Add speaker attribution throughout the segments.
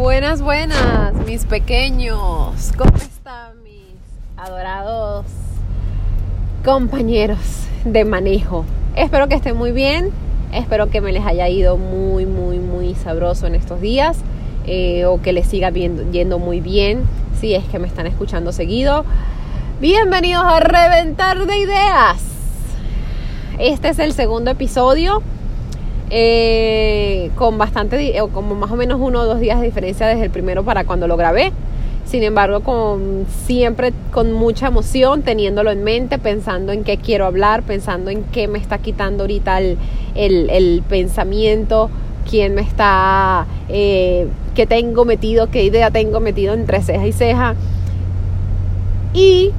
Speaker 1: Buenas, buenas, mis pequeños. ¿Cómo están mis adorados compañeros de manejo? Espero que estén muy bien. Espero que me les haya ido muy, muy, muy sabroso en estos días. eh, o que les siga viendo, yendo muy bien si es que me están escuchando seguido. Bienvenidos a Reventar de Ideas. Este es el segundo episodio. Eh, con bastante, o como más o menos uno o dos días de diferencia desde el primero para cuando lo grabé. Sin embargo, con, siempre con mucha emoción, teniéndolo en mente, pensando en qué quiero hablar, pensando en qué me está quitando ahorita el, el- el pensamiento, quién me está, eh, qué tengo metido, qué idea tengo metido entre ceja y ceja. Y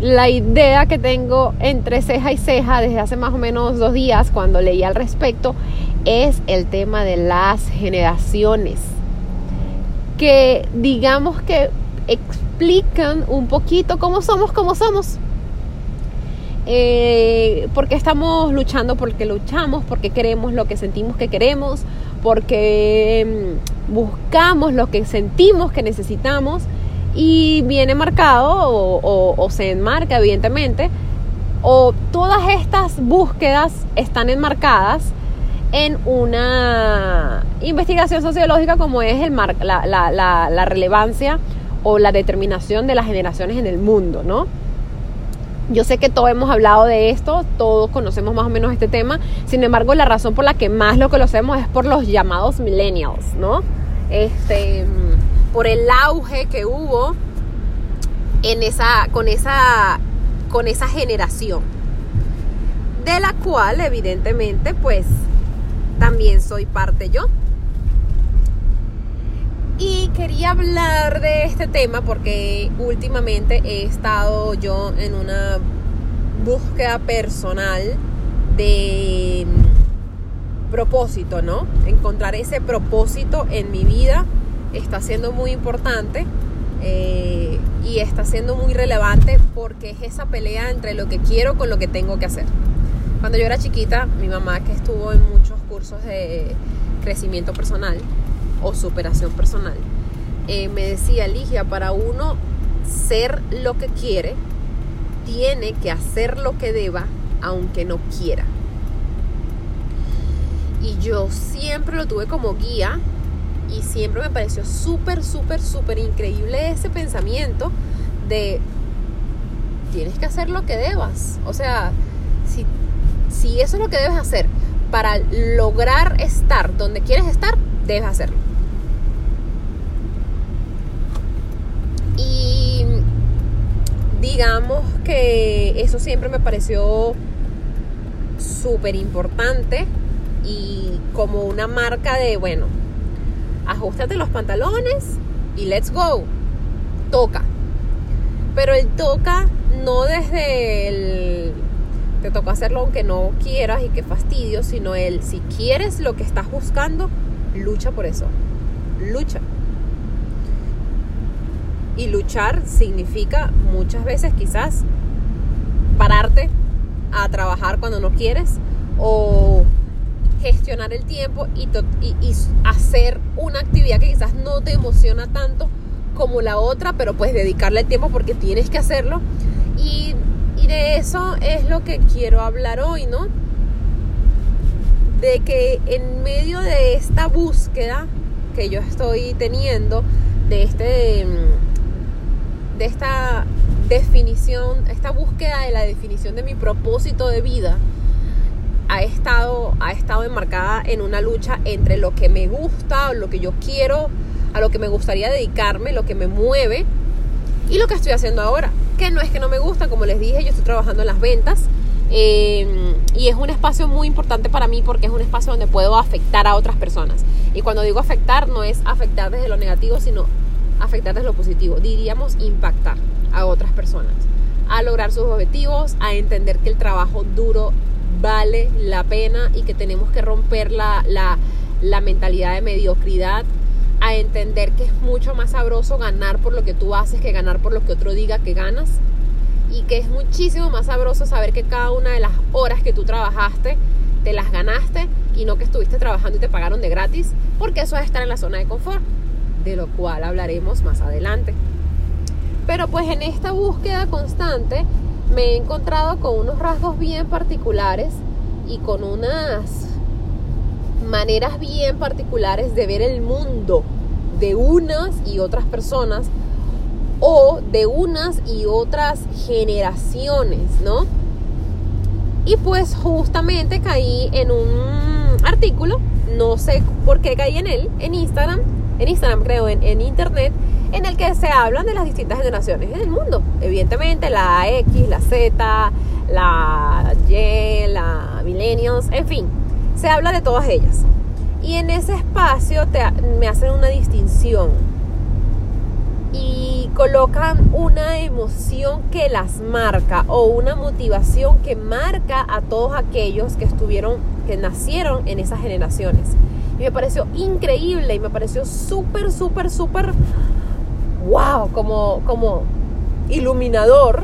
Speaker 1: la idea que tengo entre ceja y ceja desde hace más o menos dos días cuando leí al respecto es el tema de las generaciones que digamos que explican un poquito cómo somos como somos. Eh, porque estamos luchando porque luchamos, porque queremos lo que sentimos que queremos, porque mm, buscamos lo que sentimos que necesitamos y viene marcado o, se enmarca evidentemente o todas estas búsquedas están enmarcadas en una investigación sociológica como es el mar- la, relevancia o la determinación de las generaciones en el mundo, ¿no? Yo sé que todos hemos hablado de esto, todos conocemos más o menos este tema, sin embargo la razón por la que más lo conocemos es por los llamados millennials, ¿no? Este, por el auge que hubo en esa, con esa, con esa generación, de la cual evidentemente pues también soy parte yo. Y quería hablar de este tema porque últimamente he estado yo en una búsqueda personal de mm, propósito, ¿no? Encontrar ese propósito en mi vida está siendo muy importante eh, y está siendo muy relevante porque es esa pelea entre lo que quiero con lo que tengo que hacer. Cuando yo era chiquita, mi mamá que estuvo en muchos cursos de crecimiento personal o superación personal, eh, me decía, Ligia, para uno ser lo que quiere, tiene que hacer lo que deba, aunque no quiera. Y yo siempre lo tuve como guía y siempre me pareció súper, súper, súper increíble ese pensamiento de tienes que hacer lo que debas. O sea, si, si eso es lo que debes hacer para lograr estar donde quieres estar, debes hacerlo. Y digamos que eso siempre me pareció súper importante y como una marca de, bueno, ajustate los pantalones y let's go. Toca. Pero el toca no desde el te toca hacerlo aunque no quieras y que fastidio, sino el si quieres lo que estás buscando, lucha por eso. Lucha. Y luchar significa muchas veces quizás pararte a trabajar cuando no quieres o gestionar el tiempo y, hacer una actividad que quizás no te emociona tanto como la otra, pero pues dedicarle el tiempo porque tienes que hacerlo. Y, y de eso es lo que quiero hablar hoy, ¿no? De que en medio de esta búsqueda que yo estoy teniendo, de este mm, de esta definición, esta búsqueda de la definición de mi propósito de vida, ha estado, ha estado enmarcada en una lucha entre lo que me gusta, lo que yo quiero, a lo que me gustaría dedicarme, lo que me mueve y lo que estoy haciendo ahora. Que no es que no me gusta, como les dije, yo estoy trabajando en las ventas eh, y es un espacio muy importante para mí porque es un espacio donde puedo afectar a otras personas. Y cuando digo afectar, no es afectar desde lo negativo, sino afectar desde lo positivo. Diríamos impactar a otras personas, a lograr sus objetivos, a entender que el trabajo duro vale la pena y que tenemos que romper la, la, la mentalidad de mediocridad, a entender que es mucho más sabroso ganar por lo que tú haces que ganar por lo que otro diga que ganas y que es muchísimo más sabroso saber que cada una de las horas que tú trabajaste te las ganaste y no que estuviste trabajando y te pagaron de gratis, porque eso es estar en la zona de confort. de lo cual hablaremos más adelante. Pero pues en esta búsqueda constante me he encontrado con unos rasgos bien particulares y con unas maneras bien particulares de ver el mundo de unas y otras personas o de unas y otras generaciones, ¿no? Y pues justamente caí en un artículo, no sé por qué caí en él, en Instagram, en Instagram creo, en, internet, en el que se hablan de las distintas generaciones en el mundo. Evidentemente la X, la Z, la Y, la Millennials, en fin, se habla de todas ellas. Y en ese espacio te, me hacen una distinción y colocan una emoción que las marca o una motivación que marca a todos aquellos que estuvieron, que nacieron en esas generaciones. Y me pareció increíble y me pareció súper, súper, súper, wow, como, como iluminador,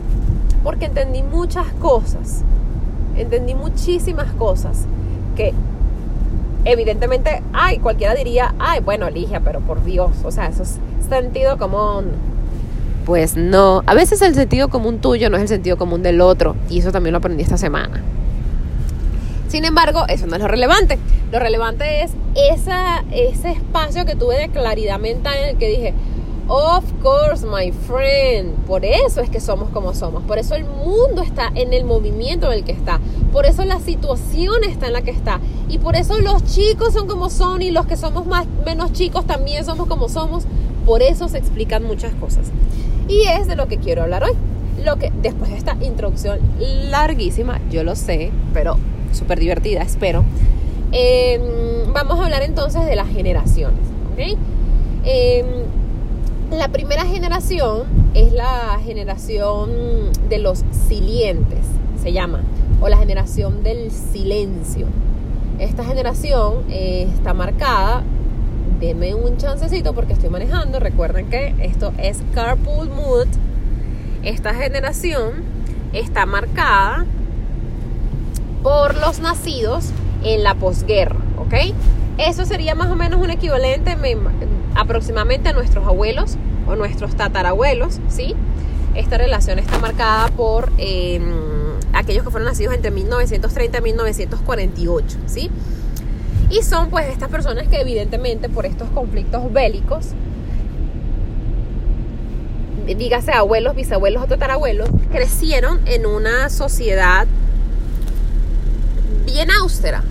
Speaker 1: porque entendí muchas cosas, entendí muchísimas cosas que evidentemente, ay, cualquiera diría, ay, bueno, Ligia, pero por Dios, o sea, eso es sentido común. Pues no, a veces el sentido común tuyo no es el sentido común del otro, y eso también lo aprendí esta semana. Sin embargo, eso no es lo relevante. Lo relevante es esa, ese espacio que tuve de claridad mental en el que dije, Of course, my friend. Por eso es que somos como somos. Por eso el mundo está en el movimiento en el que está. Por eso la situación está en la que está. Y por eso los chicos son como son y los que somos más menos chicos también somos como somos. Por eso se explican muchas cosas. Y es de lo que quiero hablar hoy. Lo que después de esta introducción larguísima, yo lo sé, pero súper divertida, espero. Em, vamos a hablar entonces de las generaciones. ¿ok? Em, la primera generación es la generación de los silientes, se llama, o la generación del silencio. Esta generación eh, está marcada, denme un chancecito porque estoy manejando, recuerden que esto es Carpool Mood. Esta generación está marcada por los nacidos en la posguerra, ¿ok? Eso sería más o menos un equivalente, aproximadamente a nuestros abuelos o nuestros tatarabuelos, ¿sí? Esta relación está marcada por em, aquellos que fueron nacidos entre 1930 y 1948, ¿sí? Y son pues estas personas que evidentemente por estos conflictos bélicos, dígase abuelos, bisabuelos o tatarabuelos, crecieron en una sociedad bien austera,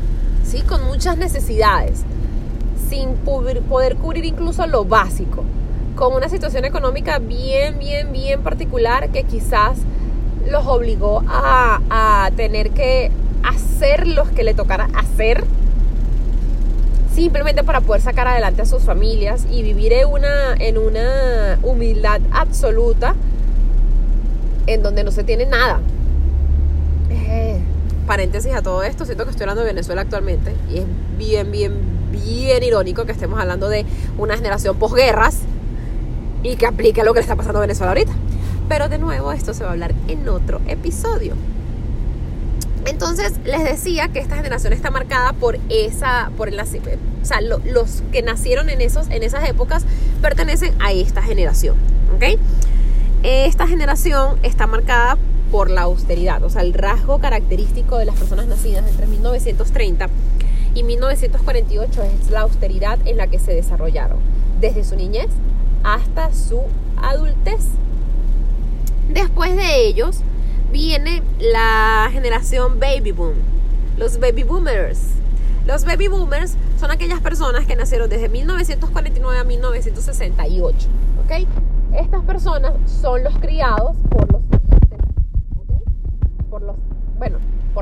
Speaker 1: ¿sí? Con muchas necesidades sin poder cubrir incluso lo básico, con una situación económica bien, bien, bien particular que quizás los obligó a, tener que hacer lo que le tocara hacer simplemente para poder sacar adelante a sus familias y vivir en una, en una humildad absoluta en donde no se tiene nada. Paréntesis a todo esto, siento que estoy hablando de Venezuela actualmente y es bien, bien, bien irónico que estemos hablando de una generación posguerras y que aplique lo que le está pasando a Venezuela ahorita. Pero de nuevo, esto se va a hablar en otro episodio. Entonces les decía que esta generación está marcada por esa, por el, o sea, los que nacieron en esos, en esas épocas pertenecen a esta generación, ¿ok? Esta generación está marcada por la austeridad, o sea, el rasgo característico de las personas nacidas entre 1930 y 1948 es la austeridad en la que se desarrollaron, desde su niñez hasta su adultez. Después de ellos viene la generación baby boom, los baby boomers. Los baby boomers son aquellas personas que nacieron desde 1949 a 1968, ¿ok? Estas personas son los criados por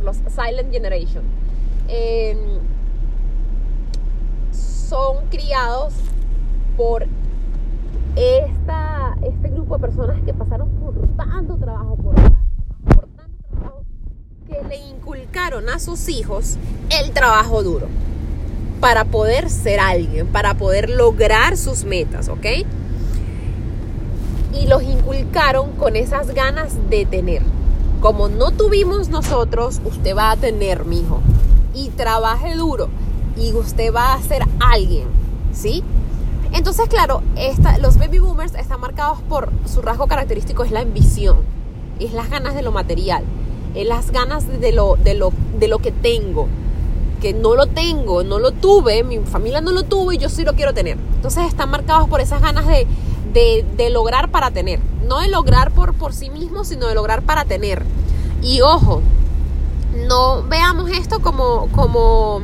Speaker 1: los silent generation. Em, son criados por esta, este grupo de personas que pasaron por tanto trabajo, por tanto, por tanto trabajo, que le inculcaron a sus hijos el trabajo duro para poder ser alguien, para poder lograr sus metas, ¿ok? Y los inculcaron con esas ganas de tener. Como no tuvimos nosotros, usted va a tener, mi hijo. Y trabaje duro y usted va a ser alguien, ¿sí? Entonces, claro, los baby boomers están marcados por su rasgo característico es la ambición, es las ganas de lo material, es las ganas de lo, de lo, de lo que tengo, que no lo tengo, no lo tuve, mi familia no lo tuvo y yo sí lo quiero tener. Entonces están marcados por esas ganas de, de, lograr para tener, no de lograr por, por sí mismo, sino de lograr para tener. Y ojo, no veamos esto como, como,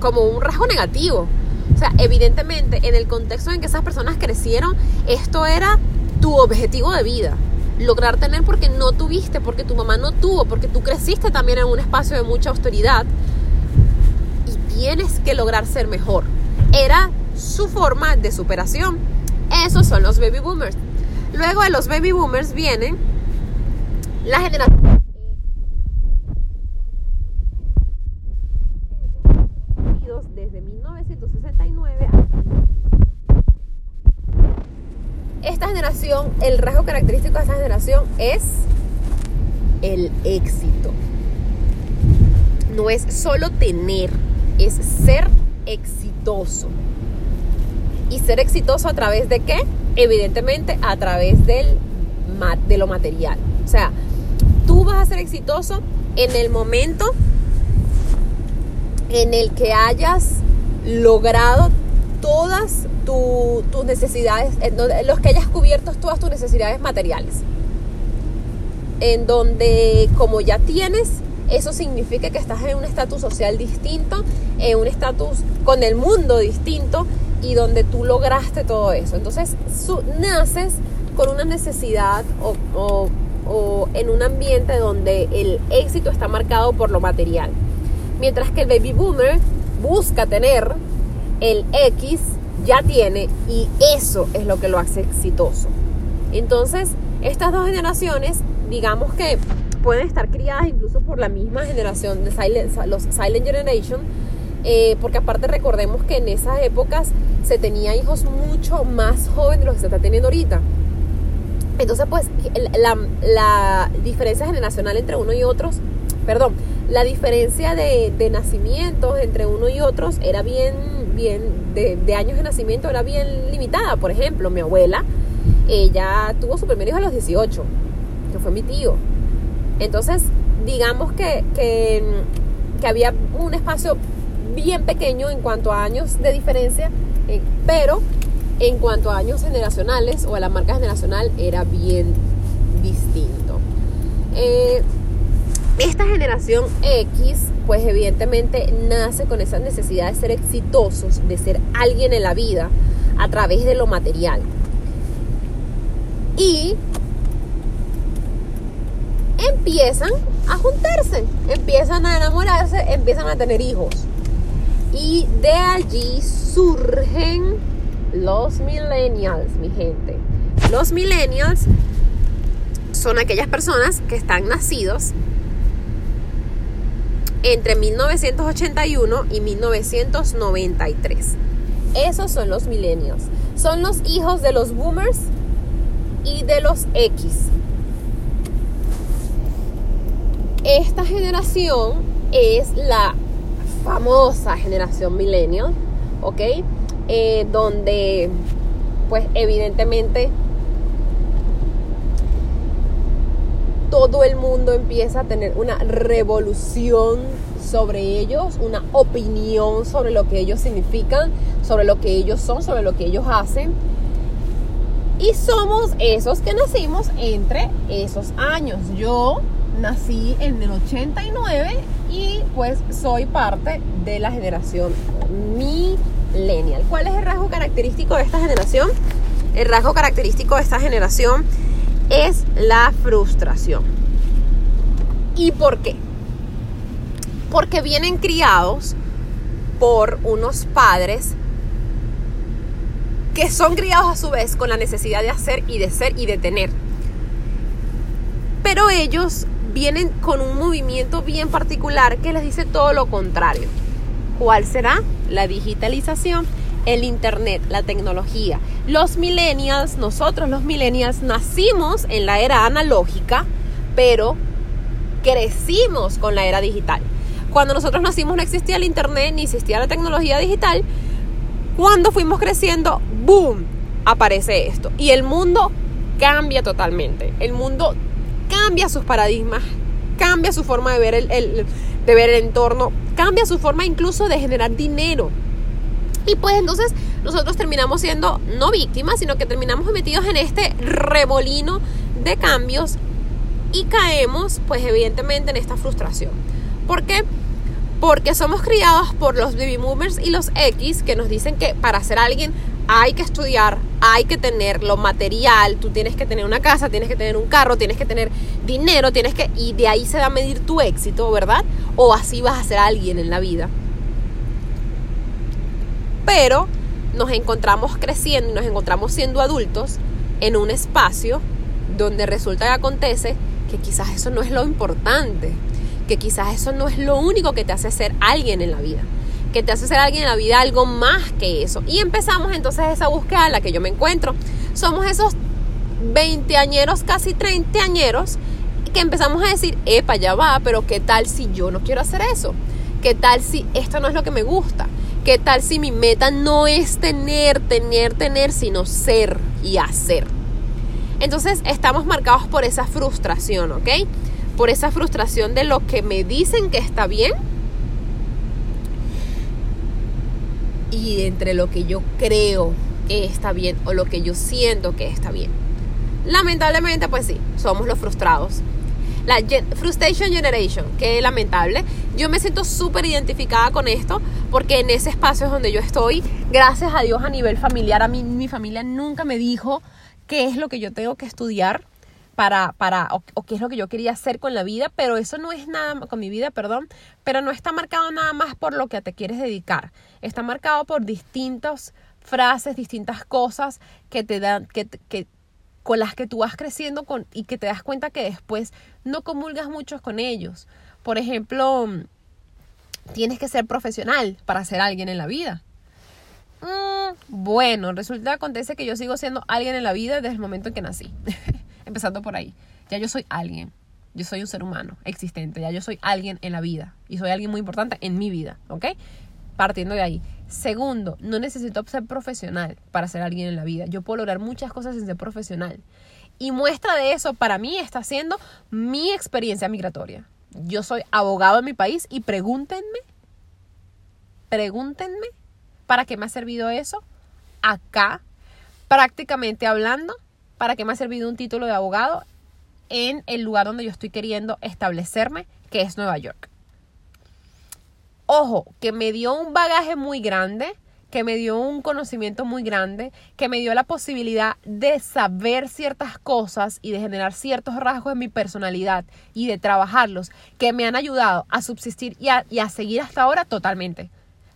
Speaker 1: como un rasgo negativo. O sea, evidentemente en el contexto en que esas personas crecieron, esto era tu objetivo de vida. Lograr tener porque no tuviste, porque tu mamá no tuvo, porque tú creciste también en un espacio de mucha austeridad y tienes que lograr ser mejor. Era su forma de superación. Esos son los baby boomers. Luego de los baby boomers vienen la generación desde 1969 esta generación, el rasgo característico de esta generación es el éxito. No es solo tener, es ser exitoso. ¿Y ser exitoso a través de qué? Evidentemente a través del, de lo material. O sea, tú vas a ser exitoso en el momento en el que hayas logrado todas tus necesidades, en los que hayas cubierto todas tus necesidades materiales. En donde como ya tienes, eso significa que estás en un estatus social distinto, en un estatus con el mundo distinto y donde tú lograste todo eso. Entonces naces con una necesidad o, o en un ambiente donde el éxito está marcado por lo material. Mientras que el baby boomer busca tener el X, ya tiene y eso es lo que lo hace exitoso. Entonces, estas dos generaciones, digamos que pueden estar criadas incluso por la misma generación de los Silent Generation, eh, porque aparte recordemos que en esas épocas se tenía hijos mucho más jóvenes de los que se está teniendo ahorita. Entonces, pues, la, diferencia generacional entre uno y otros, perdón, la diferencia de, nacimientos entre uno y otros era bien, bien, de, años de nacimiento era bien limitada. Por ejemplo, mi abuela, ella tuvo su primer hijo a los 18, que fue mi tío. Entonces, digamos que, que había un espacio bien pequeño en cuanto a años de diferencia, eh, pero en cuanto a años generacionales o a la marca generacional era bien distinto. Eh, esta generación X, pues evidentemente nace con esa necesidad de ser exitosos, de ser alguien en la vida a través de lo material. Y empiezan a juntarse, empiezan a enamorarse, empiezan a tener hijos. Y de allí surgen los millennials, mi gente. Los millennials son aquellas personas que están nacidos entre 1981 y 1993. Esos son los millennials. Son los hijos de los boomers y de los X. Esta generación es la famosa generación millennial, ¿ok? Eh, donde, pues evidentemente, todo el mundo empieza a tener una revolución sobre ellos, una opinión sobre lo que ellos significan, sobre lo que ellos son, sobre lo que ellos hacen. Y somos esos que nacimos entre esos años. Yo nací en el 89 y pues soy parte de la generación millennial. ¿Cuál es el rasgo característico de esta generación? El rasgo característico de esta generación es la frustración. ¿Y por qué? Porque vienen criados por unos padres que son criados a su vez con la necesidad de hacer y de ser y de tener. Pero ellos vienen con un movimiento bien particular que les dice todo lo contrario. ¿Cuál será? La digitalización, el Internet, la tecnología. Los millennials, nosotros los millennials, nacimos en la era analógica, pero crecimos con la era digital. Cuando nosotros nacimos no existía el Internet ni existía la tecnología digital. Cuando fuimos creciendo, ¡boom! aparece esto. Y el mundo cambia totalmente. El mundo cambia sus paradigmas, cambia su forma de ver el, de ver el entorno, cambia su forma incluso de generar dinero. Y pues entonces nosotros terminamos siendo no víctimas, sino que terminamos metidos en este revolino de cambios y caemos pues evidentemente en esta frustración. ¿Por qué? Porque somos criados por los baby boomers y los X que nos dicen que para ser alguien hay que estudiar, hay que tener lo material, tú tienes que tener una casa, tienes que tener un carro, tienes que tener dinero, tienes que y de ahí se va a medir tu éxito, ¿verdad? O así vas a ser alguien en la vida. Pero nos encontramos creciendo y nos encontramos siendo adultos en un espacio donde resulta que acontece que quizás eso no es lo importante, que quizás eso no es lo único que te hace ser alguien en la vida, que te hace ser alguien en la vida algo más que eso. Y empezamos entonces esa búsqueda en la que yo me encuentro. Somos esos veinteañeros, casi treintañeros, que empezamos a decir, epa, ya va, pero ¿qué tal si yo no quiero hacer eso? ¿Qué tal si esto no es lo que me gusta? ¿Qué tal si mi meta no es tener, tener, tener, sino ser y hacer? Entonces estamos marcados por esa frustración, ¿ok? Por esa frustración de lo que me dicen que está bien y entre lo que yo creo que está bien o lo que yo siento que está bien. Lamentablemente, pues sí, somos los frustrados. La Frustration Generation, que lamentable. Yo me siento súper identificada con esto porque en ese espacio es donde yo estoy, gracias a Dios a nivel familiar, a mí mi familia nunca me dijo qué es lo que yo tengo que estudiar para, para o, qué es lo que yo quería hacer con la vida, pero eso no es nada, con mi vida, perdón, pero no está marcado nada más por lo que te quieres dedicar, está marcado por distintas frases, distintas cosas que te dan, que, que, con las que tú vas creciendo con, y que te das cuenta que después no comulgas mucho con ellos. Por ejemplo, tienes que ser profesional para ser alguien en la vida. Mm, bueno, resulta acontece que yo sigo siendo alguien en la vida desde el momento en que nací. Empezando por ahí. Ya yo soy alguien. Yo soy un ser humano existente. Ya yo soy alguien en la vida. Y soy alguien muy importante en mi vida. ¿Ok? Partiendo de ahí. Segundo, no necesito ser profesional para ser alguien en la vida. Yo puedo lograr muchas cosas sin ser profesional. Y muestra de eso para mí está siendo mi experiencia migratoria. Yo soy abogado en mi país y pregúntenme, pregúntenme, ¿para qué me ha servido eso? Acá, prácticamente hablando, ¿para qué me ha servido un título de abogado en el lugar donde yo estoy queriendo establecerme, que es Nueva York? Ojo, que me dio un bagaje muy grande, que me dio un conocimiento muy grande, que me dio la posibilidad de saber ciertas cosas y de generar ciertos rasgos en mi personalidad y de trabajarlos, que me han ayudado a subsistir y a, seguir hasta ahora totalmente.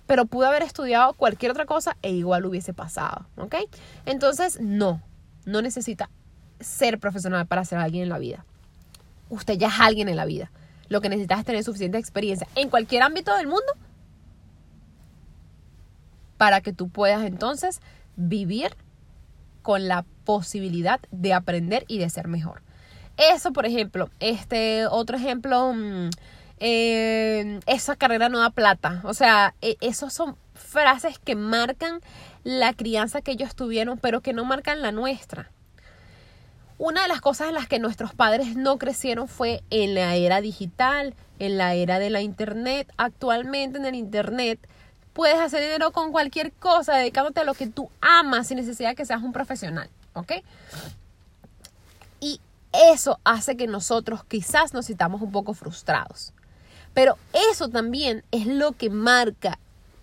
Speaker 1: Pero pude haber estudiado cualquier otra cosa e igual hubiese pasado, ¿ok? Entonces, no, no necesita ser profesional para ser alguien en la vida. Usted ya es alguien en la vida. Lo que necesitas es tener suficiente experiencia en cualquier ámbito del mundo para que tú puedas entonces vivir con la posibilidad de aprender y de ser mejor. Eso, por ejemplo, este otro ejemplo, mm, eh, esa carrera no da plata. O sea, e, esos son frases que marcan la crianza que ellos tuvieron, pero que no marcan la nuestra. Una de las cosas en las que nuestros padres no crecieron fue en la era digital, en la era de la internet. Actualmente en el internet puedes hacer dinero con cualquier cosa, dedicándote a lo que tú amas sin necesidad de que seas un profesional, ¿ok? Y eso hace que nosotros quizás nos sintamos un poco frustrados. Pero eso también es lo que marca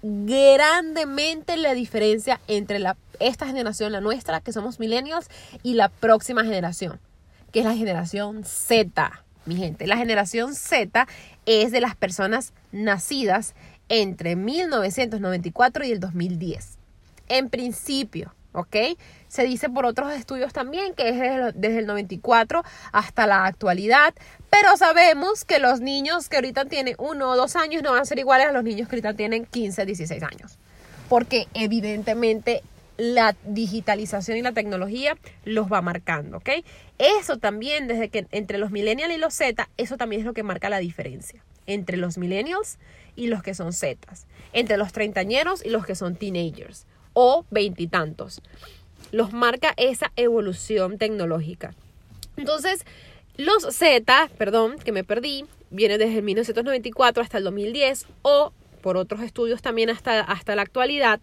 Speaker 1: grandemente la diferencia entre esta generación, la nuestra, que somos millennials, y la próxima generación, que es la generación Z, mi gente. La generación Z es de las personas nacidas entre 1994 y el 2010. En principio, ¿ok? Se dice por otros estudios también que es desde, el 94 hasta la actualidad, pero sabemos que los niños que ahorita tienen uno o dos años no van a ser iguales a los niños que ahorita tienen 15, 16 años, porque evidentemente la digitalización y la tecnología los va marcando, ¿ok? Eso también, desde que entre los millennials y los Z, eso también es lo que marca la diferencia entre los millennials y los que son Zetas, entre los treintañeros y los que son teenagers o veintitantos. Los marca esa evolución tecnológica. Entonces, los Z, perdón, que me perdí, vienen desde el 1994 hasta el 2010 o por otros estudios también hasta, hasta la actualidad,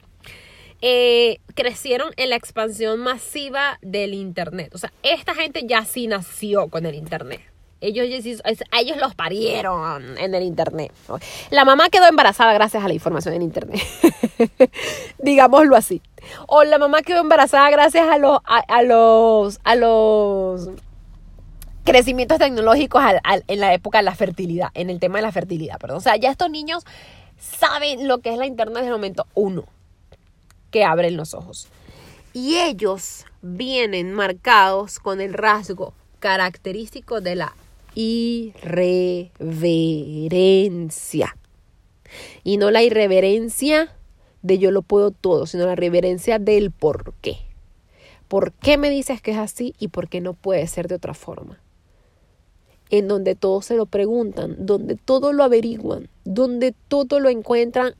Speaker 1: eh, crecieron en la expansión masiva del Internet. O sea, esta gente ya sí nació con el Internet. Ellos, ellos los parieron en el Internet. La mamá quedó embarazada gracias a la información en Internet. Digámoslo así. O la mamá quedó embarazada gracias a los, a, los, a los crecimientos tecnológicos en la época de la fertilidad, en el tema de la fertilidad, perdón. O sea, ya estos niños saben lo que es la internet desde el momento uno que abren los ojos. Y ellos vienen marcados con el rasgo característico de la irreverencia. Y no la irreverencia de yo lo puedo todo, sino la reverencia del por qué. ¿Por qué me dices que es así y por qué no puede ser de otra forma? En donde todos se lo preguntan, donde todo lo averiguan, donde todo lo encuentran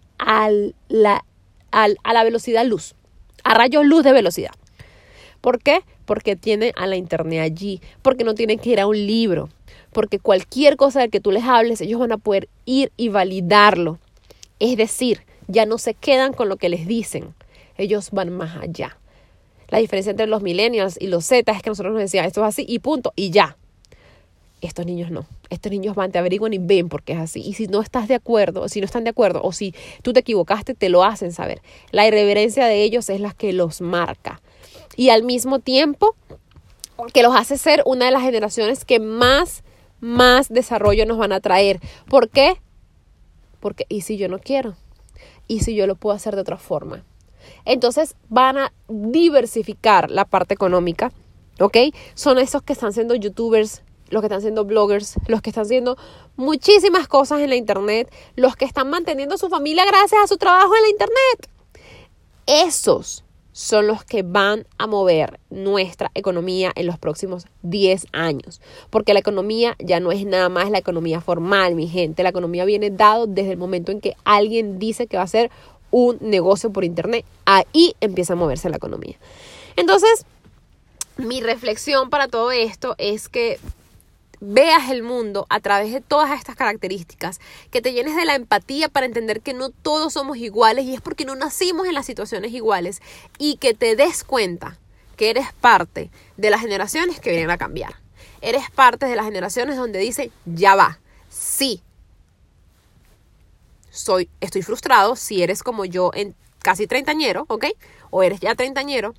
Speaker 1: la, a la velocidad luz, a rayos luz de velocidad. ¿Por qué? Porque tienen a la internet allí, porque no tienen que ir a un libro, porque cualquier cosa de que tú les hables, ellos van a poder ir y validarlo. Es decir, ya no se quedan con lo que les dicen, ellos van más allá. La diferencia entre los millennials y los Z es que nosotros nos decían esto es así y punto, y ya. Estos niños no. Estos niños van, te averiguan y ven porque es así. Y si no estás de acuerdo, si no están de acuerdo, o si tú te equivocaste, te lo hacen saber. La irreverencia de ellos es la que los marca. Y al mismo tiempo, que los hace ser una de las generaciones que más, más desarrollo nos van a traer. ¿Por qué? Porque, ¿y si yo no quiero? ¿Y si yo lo puedo hacer de otra forma? Entonces van a diversificar la parte económica, ¿ok? Son esos que están siendo youtubers los que están siendo bloggers, los que están haciendo muchísimas cosas en la internet, los que están manteniendo a su familia gracias a su trabajo en la internet. Esos son los que van a mover nuestra economía en los próximos 10 años. Porque la economía ya no es nada más la economía formal, mi gente. La economía viene dado desde el momento en que alguien dice que va a hacer un negocio por internet. Ahí empieza a moverse la economía. Entonces, mi reflexión para todo esto es que veas el mundo a través de todas estas características, que te llenes de la empatía para entender que no todos somos iguales y es porque no nacimos en las situaciones iguales y que te des cuenta que eres parte de las generaciones que vienen a cambiar. Eres parte de las generaciones donde dicen, ya va, sí, soy, estoy frustrado si eres como yo en casi treintañero, ¿ok? O eres ya treintañero.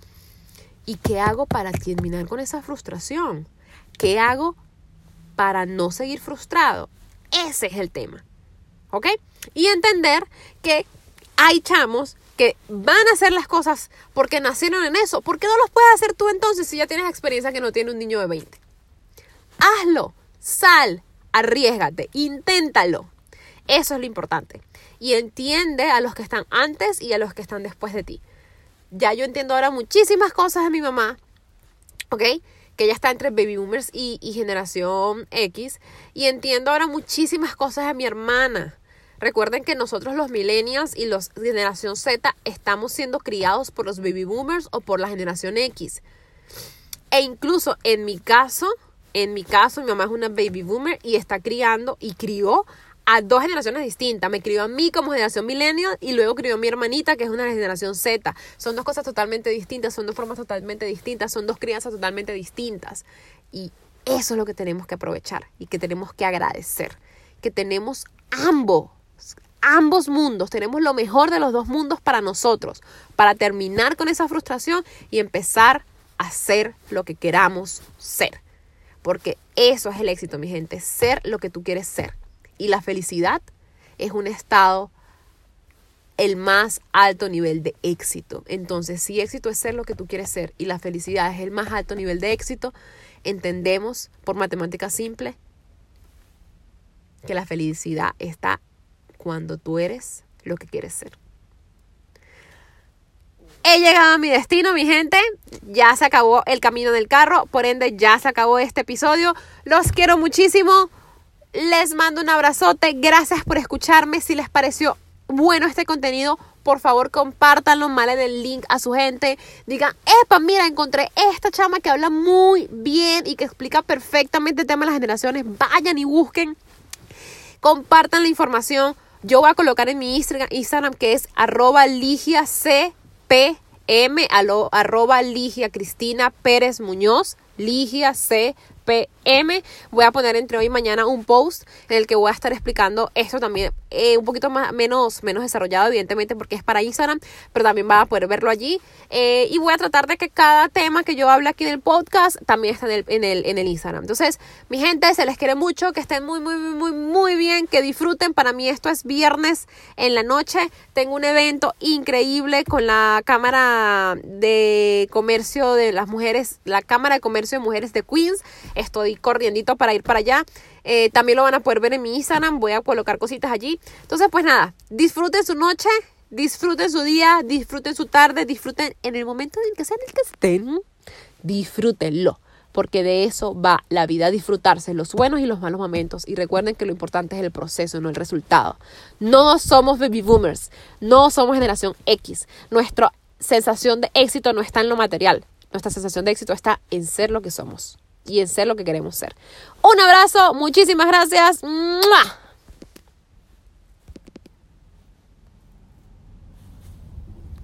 Speaker 1: ¿Y qué hago para terminar con esa frustración? ¿Qué hago para no seguir frustrado. Ese es el tema. ¿Ok? Y entender que hay chamos que van a hacer las cosas porque nacieron en eso. ¿Por qué no los puedes hacer tú entonces si ya tienes experiencia que no tiene un niño de 20? Hazlo, sal, arriesgate, inténtalo. Eso es lo importante. Y entiende a los que están antes y a los que están después de ti. Ya yo entiendo ahora muchísimas cosas de mi mamá, ¿ok? Que ella está entre baby boomers y, generación X. Y entiendo ahora muchísimas cosas de mi hermana. Recuerden que nosotros los millennials y los generación Z estamos siendo criados por los baby boomers o por la generación X. E incluso en mi caso, en mi caso, mi mamá es una baby boomer y está criando y crió a dos generaciones distintas. Me crió a mí como generación millennial y luego crió a mi hermanita que es una generación Z. Son dos cosas totalmente distintas, son dos formas totalmente distintas, son dos crianzas totalmente distintas. Y eso es lo que tenemos que aprovechar y que tenemos que agradecer. Que tenemos ambos, ambos mundos, tenemos lo mejor de los dos mundos para nosotros, para terminar con esa frustración y empezar a ser lo que queramos ser. Porque eso es el éxito, mi gente, ser lo que tú quieres ser y la felicidad es un estado el más alto nivel de éxito. Entonces, si éxito es ser lo que tú quieres ser y la felicidad es el más alto nivel de éxito, entendemos por matemática simple que la felicidad está cuando tú eres lo que quieres ser. He llegado a mi destino, mi gente. Ya se acabó el camino del carro, por ende ya se acabó este episodio. Los quiero muchísimo. Les mando un abrazote. Gracias por escucharme. Si les pareció bueno este contenido, por favor compártanlo, malen el link a su gente, digan, epa, mira, encontré esta chama que habla muy bien y que explica perfectamente el tema de las generaciones, vayan y busquen, compartan la información, yo voy a colocar en mi Instagram, que es arroba ligiacpm, arroba ligia Cristina Pérez Muñoz, ligia Pm. Voy a poner entre hoy y mañana un post en el que voy a estar explicando esto también eh, un poquito más, menos, menos desarrollado, evidentemente, porque es para Instagram, pero también van a poder verlo allí. Eh, y voy a tratar de que cada tema que yo hable aquí en el podcast también esté en el, en el, en el Instagram. Entonces, mi gente, se les quiere mucho, que estén muy, muy, muy, muy bien, que disfruten. Para mí esto es viernes en la noche. Tengo un evento increíble con la Cámara de Comercio de las Mujeres, la Cámara de Comercio de Mujeres de Queens. Estoy corriendito para ir para allá. Eh, también lo van a poder ver en mi Instagram. Voy a colocar cositas allí. Entonces, pues nada, disfruten su noche, disfruten su día, disfruten su tarde, disfruten en el momento en el que sea en el que estén. Disfrútenlo porque de eso va la vida, disfrutarse los buenos y los malos momentos. Y recuerden que lo importante es el proceso, no el resultado. No somos baby boomers, no somos generación X. Nuestra sensación de éxito no está en lo material, nuestra sensación de éxito está en ser lo que somos y en ser lo que queremos ser. Un abrazo, muchísimas gracias.